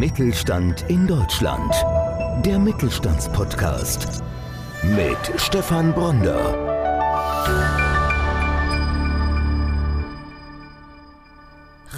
Mittelstand in Deutschland. Der Mittelstandspodcast mit Stefan Bronder.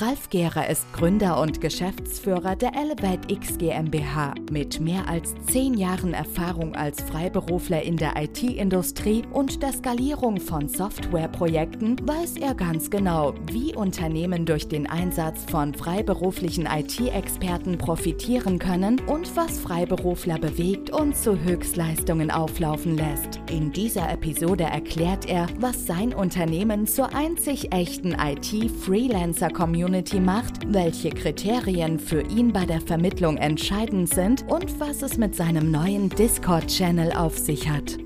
Ralf Gehrer ist Gründer und Geschäftsführer der Elevate X GmbH. Mit mehr als zehn Jahren Erfahrung als Freiberufler in der IT-Industrie und der Skalierung von Softwareprojekten weiß er ganz genau, wie Unternehmen durch den Einsatz von freiberuflichen IT-Experten profitieren können und was Freiberufler bewegt und zu Höchstleistungen auflaufen lässt. In dieser Episode erklärt er, was sein Unternehmen zur einzig echten IT-Freelancer-Community Community macht, welche Kriterien für ihn bei der Vermittlung entscheidend sind und was es mit seinem neuen Discord-Channel auf sich hat.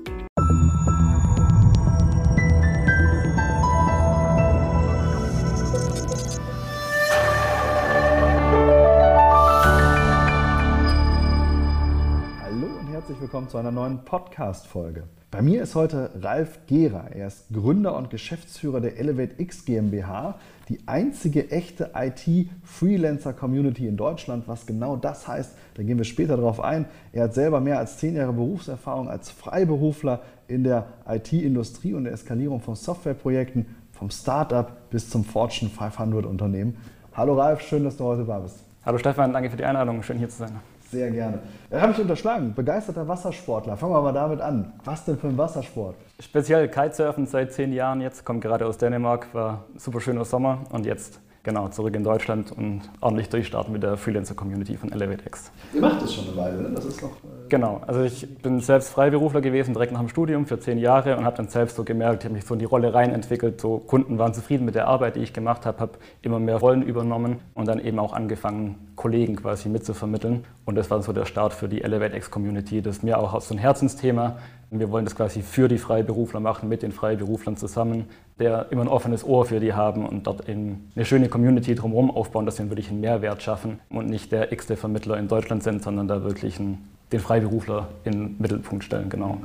Hallo und herzlich willkommen zu einer neuen Podcast-Folge. Bei mir ist heute Ralf Gehrer. Er ist Gründer und Geschäftsführer der Elevate X GmbH, die einzige echte IT-Freelancer-Community in Deutschland. Was genau das heißt, da gehen wir später drauf ein. Er hat selber mehr als zehn Jahre Berufserfahrung als Freiberufler in der IT-Industrie und der Eskalierung von Softwareprojekten, vom Startup bis zum Fortune 500 Unternehmen. Hallo Ralf, schön, dass du heute da bist. Hallo Stefan, danke für die Einladung. Schön hier zu sein. Sehr gerne. Da habe ich unterschlagen. Begeisterter Wassersportler. Fangen wir mal damit an. Was denn für ein Wassersport? Speziell Kitesurfen seit zehn Jahren jetzt. Kommt gerade aus Dänemark. War super schöner Sommer. Und jetzt genau zurück in Deutschland und ordentlich durchstarten mit der Freelancer-Community von ElevateX. Ihr macht das schon eine Weile, ne? Das ist noch. Äh genau. Also ich bin selbst Freiberufler gewesen, direkt nach dem Studium für zehn Jahre und habe dann selbst so gemerkt, ich habe mich so in die Rolle rein entwickelt. So Kunden waren zufrieden mit der Arbeit, die ich gemacht habe, habe immer mehr Rollen übernommen und dann eben auch angefangen, Kollegen quasi mitzuvermitteln. Und das war so der Start für die ElevateX-Community. Das ist mir auch so ein Herzensthema. Wir wollen das quasi für die Freiberufler machen, mit den Freiberuflern zusammen, der immer ein offenes Ohr für die haben und dort eben eine schöne Community drumherum aufbauen, dass wir wirklich einen Mehrwert schaffen und nicht der x-te Vermittler in Deutschland sind, sondern da wirklich einen, den Freiberufler in den Mittelpunkt stellen, genau.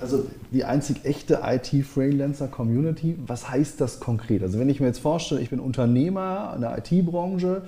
Also die einzig echte IT-Freelancer-Community, was heißt das konkret? Also wenn ich mir jetzt vorstelle, ich bin Unternehmer in der IT-Branche,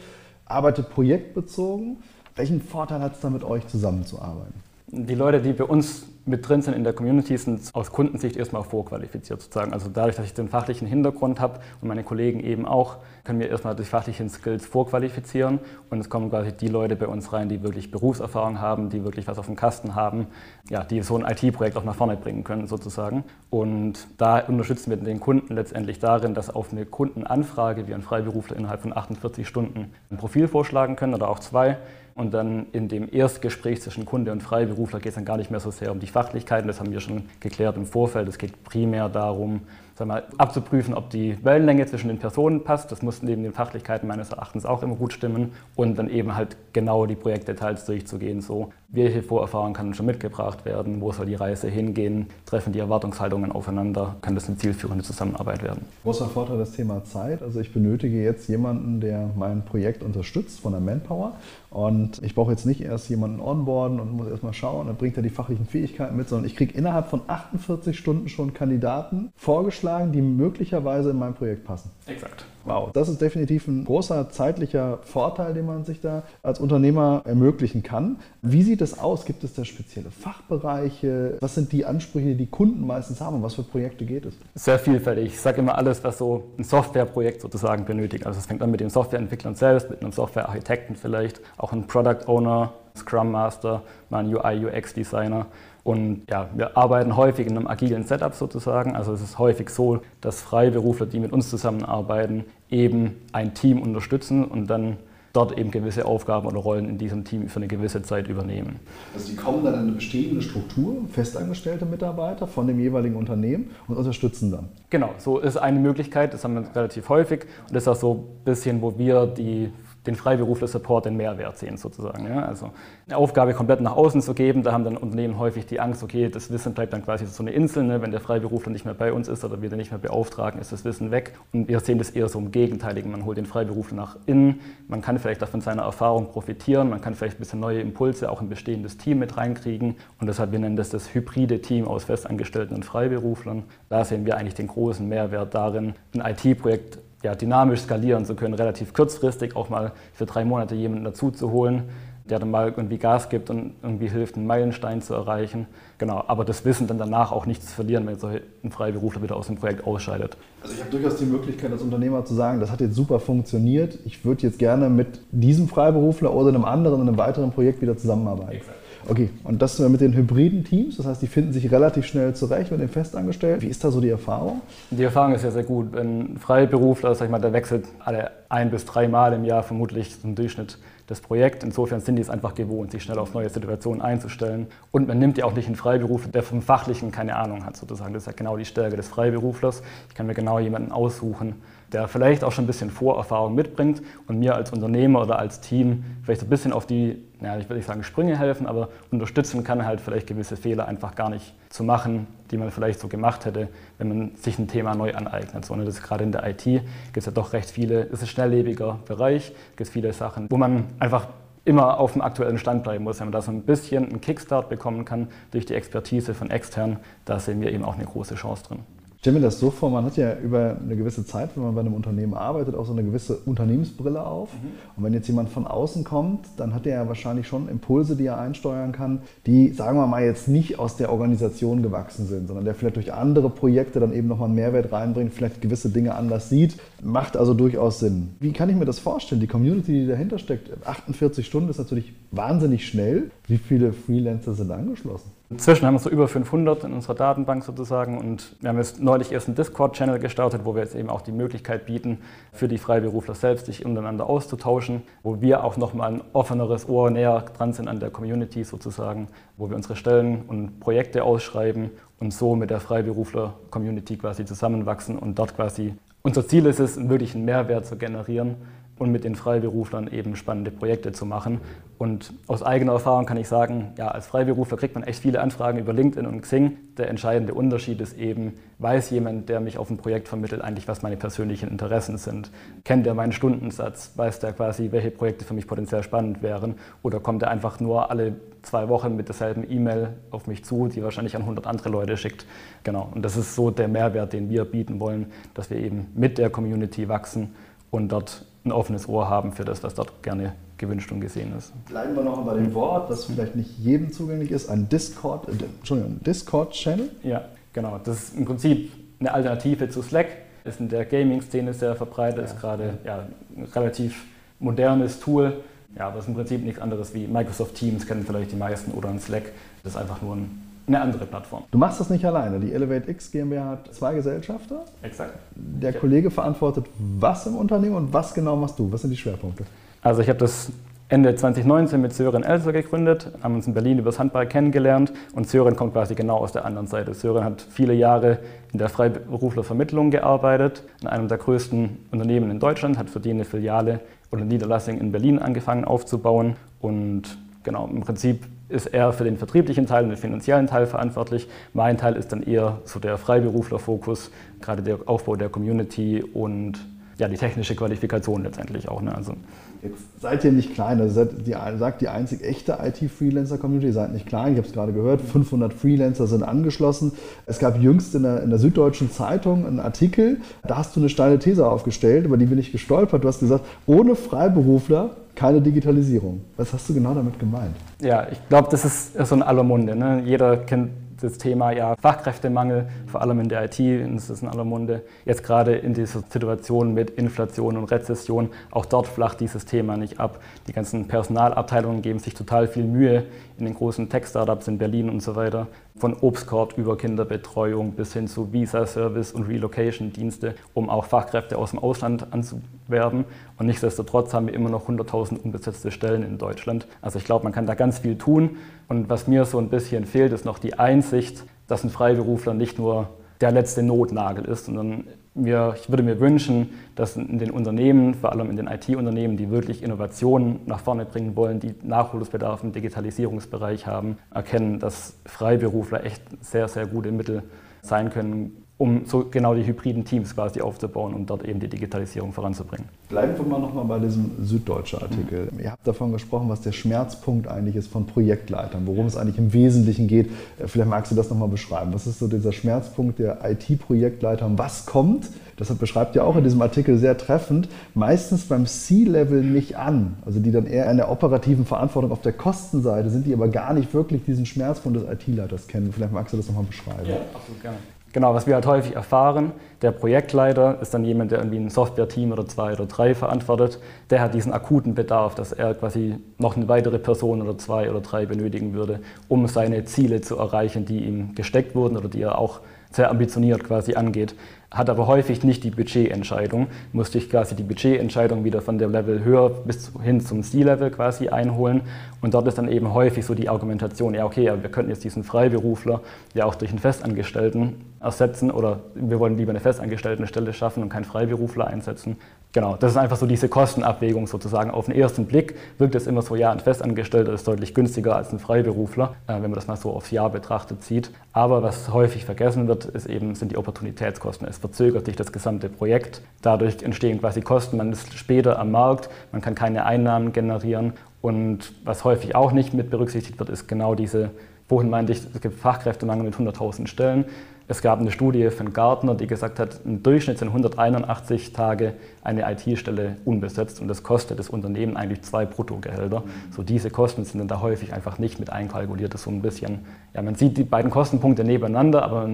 arbeite projektbezogen, welchen Vorteil hat es da mit euch zusammenzuarbeiten? Die Leute, die bei uns mit drin sind in der Community, sind aus Kundensicht erstmal vorqualifiziert sozusagen. Also dadurch, dass ich den fachlichen Hintergrund habe und meine Kollegen eben auch, können wir erstmal die fachlichen Skills vorqualifizieren und es kommen quasi die Leute bei uns rein, die wirklich Berufserfahrung haben, die wirklich was auf dem Kasten haben, ja, die so ein IT-Projekt auch nach vorne bringen können sozusagen. Und da unterstützen wir den Kunden letztendlich darin, dass auf eine Kundenanfrage wir ein Freiberufler innerhalb von 48 Stunden ein Profil vorschlagen können oder auch zwei und dann in dem Erstgespräch zwischen Kunde und Freiberufler geht es dann gar nicht mehr so sehr um die Fachlichkeiten, das haben wir schon geklärt im Vorfeld. Es geht primär darum, sag mal, abzuprüfen, ob die Wellenlänge zwischen den Personen passt. Das muss neben den Fachlichkeiten meines Erachtens auch immer gut stimmen. Und dann eben halt genau die Projektdetails durchzugehen. So, welche Vorerfahrung kann schon mitgebracht werden? Wo soll die Reise hingehen? Treffen die Erwartungshaltungen aufeinander? Kann das eine zielführende Zusammenarbeit werden? Großer Vorteil das Thema Zeit. Also ich benötige jetzt jemanden, der mein Projekt unterstützt von der Manpower. Und ich brauche jetzt nicht erst jemanden onboarden und muss erstmal schauen, dann bringt er die fachlichen Fähigkeiten mit, sondern ich kriege innerhalb von 48 Stunden schon Kandidaten vorgeschlagen, die möglicherweise in mein Projekt passen. Exakt. Wow, das ist definitiv ein großer zeitlicher Vorteil, den man sich da als Unternehmer ermöglichen kann. Wie sieht es aus? Gibt es da spezielle Fachbereiche? Was sind die Ansprüche, die die Kunden meistens haben? Um was für Projekte geht es? Sehr vielfältig. Ich sage immer alles, was so ein Softwareprojekt sozusagen benötigt. Also es fängt an mit den Softwareentwicklern selbst, mit einem Softwarearchitekten vielleicht, auch ein Product Owner, Scrum Master, mal ein UI, UX Designer. Und ja, wir arbeiten häufig in einem agilen Setup sozusagen. Also es ist häufig so, dass Freiberufler, die mit uns zusammenarbeiten, eben ein Team unterstützen und dann dort eben gewisse Aufgaben oder Rollen in diesem Team für eine gewisse Zeit übernehmen. Also die kommen dann in eine bestehende Struktur, festangestellte Mitarbeiter von dem jeweiligen Unternehmen und unterstützen dann. Genau, so ist eine Möglichkeit, das haben wir relativ häufig und das ist auch so ein bisschen, wo wir die den Freiberufler-Support den Mehrwert sehen sozusagen. Ja? Also eine Aufgabe komplett nach außen zu geben, da haben dann Unternehmen häufig die Angst, okay, das Wissen bleibt dann quasi so eine Insel, ne? wenn der Freiberufler nicht mehr bei uns ist oder wir den nicht mehr beauftragen, ist das Wissen weg. Und wir sehen das eher so im Gegenteiligen. Man holt den Freiberufler nach innen, man kann vielleicht auch von seiner Erfahrung profitieren, man kann vielleicht ein bisschen neue Impulse auch in bestehendes Team mit reinkriegen. Und deshalb, wir nennen das das hybride Team aus Festangestellten und Freiberuflern. Da sehen wir eigentlich den großen Mehrwert darin, ein IT-Projekt ja, dynamisch skalieren zu können, relativ kurzfristig auch mal für drei Monate jemanden dazu zu holen, der dann mal irgendwie Gas gibt und irgendwie hilft, einen Meilenstein zu erreichen. Genau, aber das Wissen dann danach auch nicht zu verlieren, wenn so ein Freiberufler wieder aus dem Projekt ausscheidet. Also ich habe durchaus die Möglichkeit als Unternehmer zu sagen, das hat jetzt super funktioniert. Ich würde jetzt gerne mit diesem Freiberufler oder einem anderen in einem weiteren Projekt wieder zusammenarbeiten. Exakt. Okay, und das mit den hybriden Teams, das heißt, die finden sich relativ schnell zurecht mit den Festangestellten. Wie ist da so die Erfahrung? Die Erfahrung ist ja sehr gut. Ein Freiberufler, sag ich mal, der wechselt alle ein bis drei Mal im Jahr vermutlich zum Durchschnitt das Projekt. Insofern sind die es einfach gewohnt, sich schnell auf neue Situationen einzustellen. Und man nimmt ja auch nicht einen Freiberufler, der vom Fachlichen keine Ahnung hat, sozusagen. Das ist ja genau die Stärke des Freiberuflers. Ich kann mir genau jemanden aussuchen, der vielleicht auch schon ein bisschen Vorerfahrung mitbringt und mir als Unternehmer oder als Team vielleicht ein bisschen auf die, ja, ich will nicht sagen Sprünge helfen, aber unterstützen kann, halt vielleicht gewisse Fehler einfach gar nicht zu machen, die man vielleicht so gemacht hätte, wenn man sich ein Thema neu aneignet. So, ne, das gerade in der IT gibt es ja doch recht viele, ist ein schnelllebiger Bereich, gibt es viele Sachen, wo man einfach immer auf dem aktuellen Stand bleiben muss. Wenn man da so ein bisschen einen Kickstart bekommen kann durch die Expertise von extern, da sehen wir eben auch eine große Chance drin stelle mir das so vor, man hat ja über eine gewisse Zeit, wenn man bei einem Unternehmen arbeitet, auch so eine gewisse Unternehmensbrille auf. Mhm. Und wenn jetzt jemand von außen kommt, dann hat er ja wahrscheinlich schon Impulse, die er einsteuern kann, die, sagen wir mal, jetzt nicht aus der Organisation gewachsen sind, sondern der vielleicht durch andere Projekte dann eben nochmal einen Mehrwert reinbringt, vielleicht gewisse Dinge anders sieht. Macht also durchaus Sinn. Wie kann ich mir das vorstellen? Die Community, die dahinter steckt, 48 Stunden ist natürlich wahnsinnig schnell. Wie viele Freelancer sind angeschlossen? Inzwischen haben wir so über 500 in unserer Datenbank sozusagen und wir haben jetzt neulich erst einen Discord-Channel gestartet, wo wir jetzt eben auch die Möglichkeit bieten, für die Freiberufler selbst sich untereinander auszutauschen, wo wir auch nochmal ein offeneres Ohr näher dran sind an der Community sozusagen, wo wir unsere Stellen und Projekte ausschreiben und so mit der Freiberufler-Community quasi zusammenwachsen und dort quasi unser Ziel ist es, wirklich einen Mehrwert zu generieren und mit den Freiberuflern eben spannende Projekte zu machen. Und aus eigener Erfahrung kann ich sagen, ja, als Freiberufler kriegt man echt viele Anfragen über LinkedIn und Xing. Der entscheidende Unterschied ist eben, weiß jemand, der mich auf ein Projekt vermittelt, eigentlich, was meine persönlichen Interessen sind? Kennt er meinen Stundensatz? Weiß der quasi, welche Projekte für mich potenziell spannend wären? Oder kommt er einfach nur alle zwei Wochen mit derselben E-Mail auf mich zu, die wahrscheinlich an 100 andere Leute schickt? Genau. Und das ist so der Mehrwert, den wir bieten wollen, dass wir eben mit der Community wachsen und dort ein offenes Ohr haben für das, was dort gerne gewünscht und gesehen ist. Bleiben wir noch bei dem Wort, das vielleicht nicht jedem zugänglich ist, ein Discord, äh, Entschuldigung, Discord-Channel. Ja, genau. Das ist im Prinzip eine Alternative zu Slack. Ist in der Gaming-Szene sehr verbreitet, ja. ist gerade ja, ein relativ modernes Tool. Ja, das ist im Prinzip nichts anderes wie Microsoft Teams kennen vielleicht die meisten oder ein Slack. Das ist einfach nur ein eine andere Plattform. Du machst das nicht alleine. Die Elevate X GmbH hat zwei Gesellschafter. Exakt. Der Kollege verantwortet was im Unternehmen und was genau machst du? Was sind die Schwerpunkte? Also ich habe das Ende 2019 mit Sören Elser gegründet, haben uns in Berlin übers Handball kennengelernt und Sören kommt quasi genau aus der anderen Seite. Sören hat viele Jahre in der Freiberuflervermittlung gearbeitet, in einem der größten Unternehmen in Deutschland, hat für die eine Filiale oder Niederlassung in Berlin angefangen aufzubauen und genau, im Prinzip ist er für den vertrieblichen Teil und den finanziellen Teil verantwortlich. Mein Teil ist dann eher so der Freiberufler-Fokus, gerade der Aufbau der Community und ja, die technische Qualifikation letztendlich auch. Ne? Also Jetzt seid ihr nicht klein, also seid die, sagt die einzig echte IT-Freelancer-Community, seid nicht klein, ich habe es gerade gehört, 500 Freelancer sind angeschlossen. Es gab jüngst in der, in der, Süddeutschen Zeitung einen Artikel, da hast du eine steile These aufgestellt, über die bin ich gestolpert. Du hast gesagt, ohne Freiberufler keine Digitalisierung. Was hast du genau damit gemeint? Ja, ich glaube, das ist so ein aller Munde. Ne? Jeder kennt das Thema ja, Fachkräftemangel, vor allem in der IT, das ist in aller Munde. Jetzt gerade in dieser Situation mit Inflation und Rezession, auch dort flacht dieses Thema nicht ab. Die ganzen Personalabteilungen geben sich total viel Mühe in den großen Tech-Startups in Berlin und so weiter. Von Obstkorb über Kinderbetreuung bis hin zu Visa-Service und Relocation-Dienste, um auch Fachkräfte aus dem Ausland anzuwerben. Und nichtsdestotrotz haben wir immer noch 100.000 unbesetzte Stellen in Deutschland. Also ich glaube, man kann da ganz viel tun. Und was mir so ein bisschen fehlt, ist noch die Einsicht, dass ein Freiberufler nicht nur der letzte Notnagel ist, sondern mir, ich würde mir wünschen, dass in den Unternehmen, vor allem in den IT-Unternehmen, die wirklich Innovationen nach vorne bringen wollen, die Nachholungsbedarf im Digitalisierungsbereich haben, erkennen, dass Freiberufler echt sehr, sehr gute Mittel sein können, um so genau die hybriden Teams quasi aufzubauen und dort eben die Digitalisierung voranzubringen. Bleiben wir mal nochmal bei diesem süddeutschen Artikel. Mhm. Ihr habt davon gesprochen, was der Schmerzpunkt eigentlich ist von Projektleitern, worum es eigentlich im Wesentlichen geht. Vielleicht magst du das nochmal beschreiben. Was ist so dieser Schmerzpunkt der IT-Projektleiter und was kommt? Das beschreibt ihr auch in diesem Artikel sehr treffend, meistens beim C-Level nicht an. Also die dann eher in der operativen Verantwortung auf der Kostenseite sind, die aber gar nicht wirklich diesen Schmerzpunkt des IT-Leiters kennen. Vielleicht magst du das nochmal beschreiben. Ja, absolut gerne. Genau, was wir halt häufig erfahren, der Projektleiter ist dann jemand, der irgendwie ein Software-Team oder zwei oder drei verantwortet. Der hat diesen akuten Bedarf, dass er quasi noch eine weitere Person oder zwei oder drei benötigen würde, um seine Ziele zu erreichen, die ihm gesteckt wurden oder die er auch sehr ambitioniert quasi angeht, hat aber häufig nicht die Budgetentscheidung, musste ich quasi die Budgetentscheidung wieder von der Level höher bis hin zum C-Level quasi einholen und dort ist dann eben häufig so die Argumentation, ja okay, wir könnten jetzt diesen Freiberufler ja auch durch einen Festangestellten ersetzen oder wir wollen lieber eine Festangestelltenstelle schaffen und keinen Freiberufler einsetzen. Genau, das ist einfach so diese Kostenabwägung sozusagen. Auf den ersten Blick wirkt es immer so, ja, ein Festangestellter ist deutlich günstiger als ein Freiberufler, äh, wenn man das mal so aufs Jahr betrachtet sieht. Aber was häufig vergessen wird, ist eben, sind die Opportunitätskosten. Es verzögert sich das gesamte Projekt. Dadurch entstehen quasi Kosten. Man ist später am Markt, man kann keine Einnahmen generieren. Und was häufig auch nicht mit berücksichtigt wird, ist genau diese, wohin meinte ich, es gibt Fachkräftemangel mit 100.000 Stellen. Es gab eine Studie von Gartner, die gesagt hat, im Durchschnitt sind 181 Tage eine IT-Stelle unbesetzt und das kostet das Unternehmen eigentlich zwei Bruttogehälter. Mhm. So diese Kosten sind dann da häufig einfach nicht mit einkalkuliert. Das ist so ein bisschen, ja, man sieht die beiden Kostenpunkte nebeneinander, aber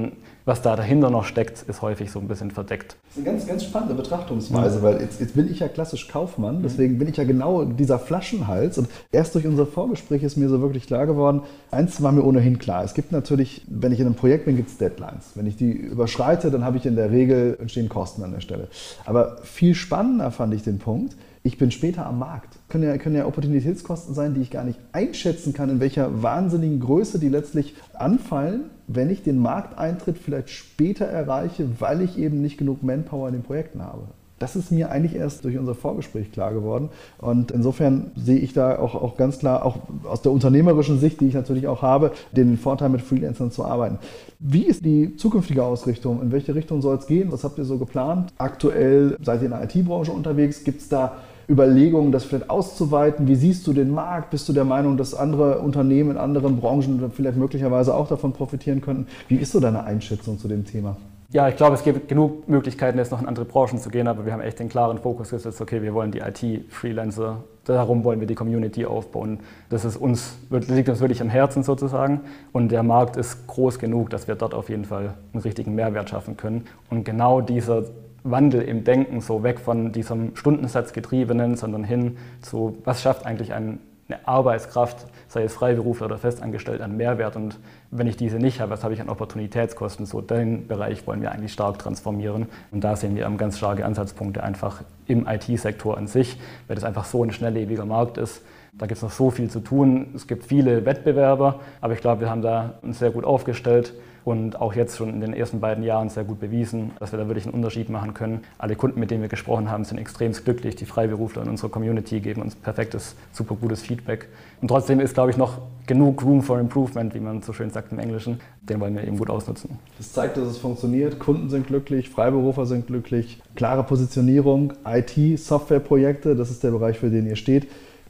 was da dahinter noch steckt, ist häufig so ein bisschen verdeckt. Das ist eine ganz, ganz spannende Betrachtungsweise, weil jetzt, jetzt, bin ich ja klassisch Kaufmann, mhm. deswegen bin ich ja genau dieser Flaschenhals und erst durch unser Vorgespräch ist mir so wirklich klar geworden, eins war mir ohnehin klar, es gibt natürlich, wenn ich in einem Projekt bin, gibt es Deadlines. Wenn ich die überschreite, dann habe ich in der Regel, entstehen Kosten an der Stelle. Aber viel spannender fand ich den Punkt, ich bin später am Markt. Können ja, können ja Opportunitätskosten sein, die ich gar nicht einschätzen kann, in welcher wahnsinnigen Größe die letztlich anfallen, wenn ich den Markteintritt vielleicht später erreiche, weil ich eben nicht genug Manpower in den Projekten habe. Das ist mir eigentlich erst durch unser Vorgespräch klar geworden. Und insofern sehe ich da auch, auch ganz klar, auch aus der unternehmerischen Sicht, die ich natürlich auch habe, den Vorteil mit Freelancern zu arbeiten. Wie ist die zukünftige Ausrichtung? In welche Richtung soll es gehen? Was habt ihr so geplant? Aktuell seid ihr in der IT-Branche unterwegs. Gibt es da Überlegungen, das vielleicht auszuweiten? Wie siehst du den Markt? Bist du der Meinung, dass andere Unternehmen in anderen Branchen vielleicht möglicherweise auch davon profitieren könnten? Wie ist so deine Einschätzung zu dem Thema? Ja, ich glaube, es gibt genug Möglichkeiten, jetzt noch in andere Branchen zu gehen, aber wir haben echt den klaren Fokus gesetzt, okay, wir wollen die IT-Freelancer, darum wollen wir die Community aufbauen. Das ist uns, liegt uns wirklich am Herzen sozusagen und der Markt ist groß genug, dass wir dort auf jeden Fall einen richtigen Mehrwert schaffen können. Und genau dieser Wandel im Denken, so weg von diesem Stundensatz getriebenen, sondern hin zu, was schafft eigentlich ein eine Arbeitskraft, sei es Freiberufler oder festangestellt, an Mehrwert. Und wenn ich diese nicht habe, was habe ich an Opportunitätskosten? So den Bereich wollen wir eigentlich stark transformieren. Und da sehen wir ganz starke Ansatzpunkte einfach im IT-Sektor an sich, weil das einfach so ein schnelllebiger Markt ist. Da gibt es noch so viel zu tun. Es gibt viele Wettbewerber, aber ich glaube, wir haben da uns sehr gut aufgestellt und auch jetzt schon in den ersten beiden Jahren sehr gut bewiesen, dass wir da wirklich einen Unterschied machen können. Alle Kunden, mit denen wir gesprochen haben, sind extrem glücklich. Die Freiberufler in unserer Community geben uns perfektes, super gutes Feedback. Und trotzdem ist, glaube ich, noch genug Room for Improvement, wie man so schön sagt im Englischen. Den wollen wir eben gut ausnutzen. Das zeigt, dass es funktioniert. Kunden sind glücklich, Freiberufer sind glücklich. Klare Positionierung, IT, Softwareprojekte, das ist der Bereich, für den ihr steht.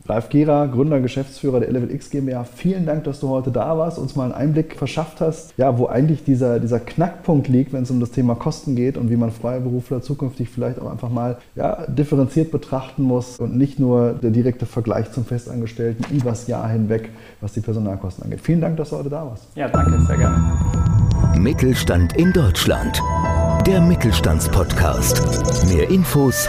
Ralf Gera, Gründer, Geschäftsführer der Elevate X GmbH, vielen Dank, dass du heute da warst, uns mal einen Einblick verschafft hast, ja, wo eigentlich dieser, dieser Knackpunkt liegt, wenn es um das Thema Kosten geht und wie man Freiberufler zukünftig vielleicht auch einfach mal ja, differenziert betrachten muss und nicht nur der direkte Vergleich zum Festangestellten übers Jahr hinweg, was die Personalkosten angeht. Vielen Dank, dass du heute da warst. Ja, danke, sehr gerne. Mittelstand in Deutschland. Der Mittelstandspodcast. Mehr Infos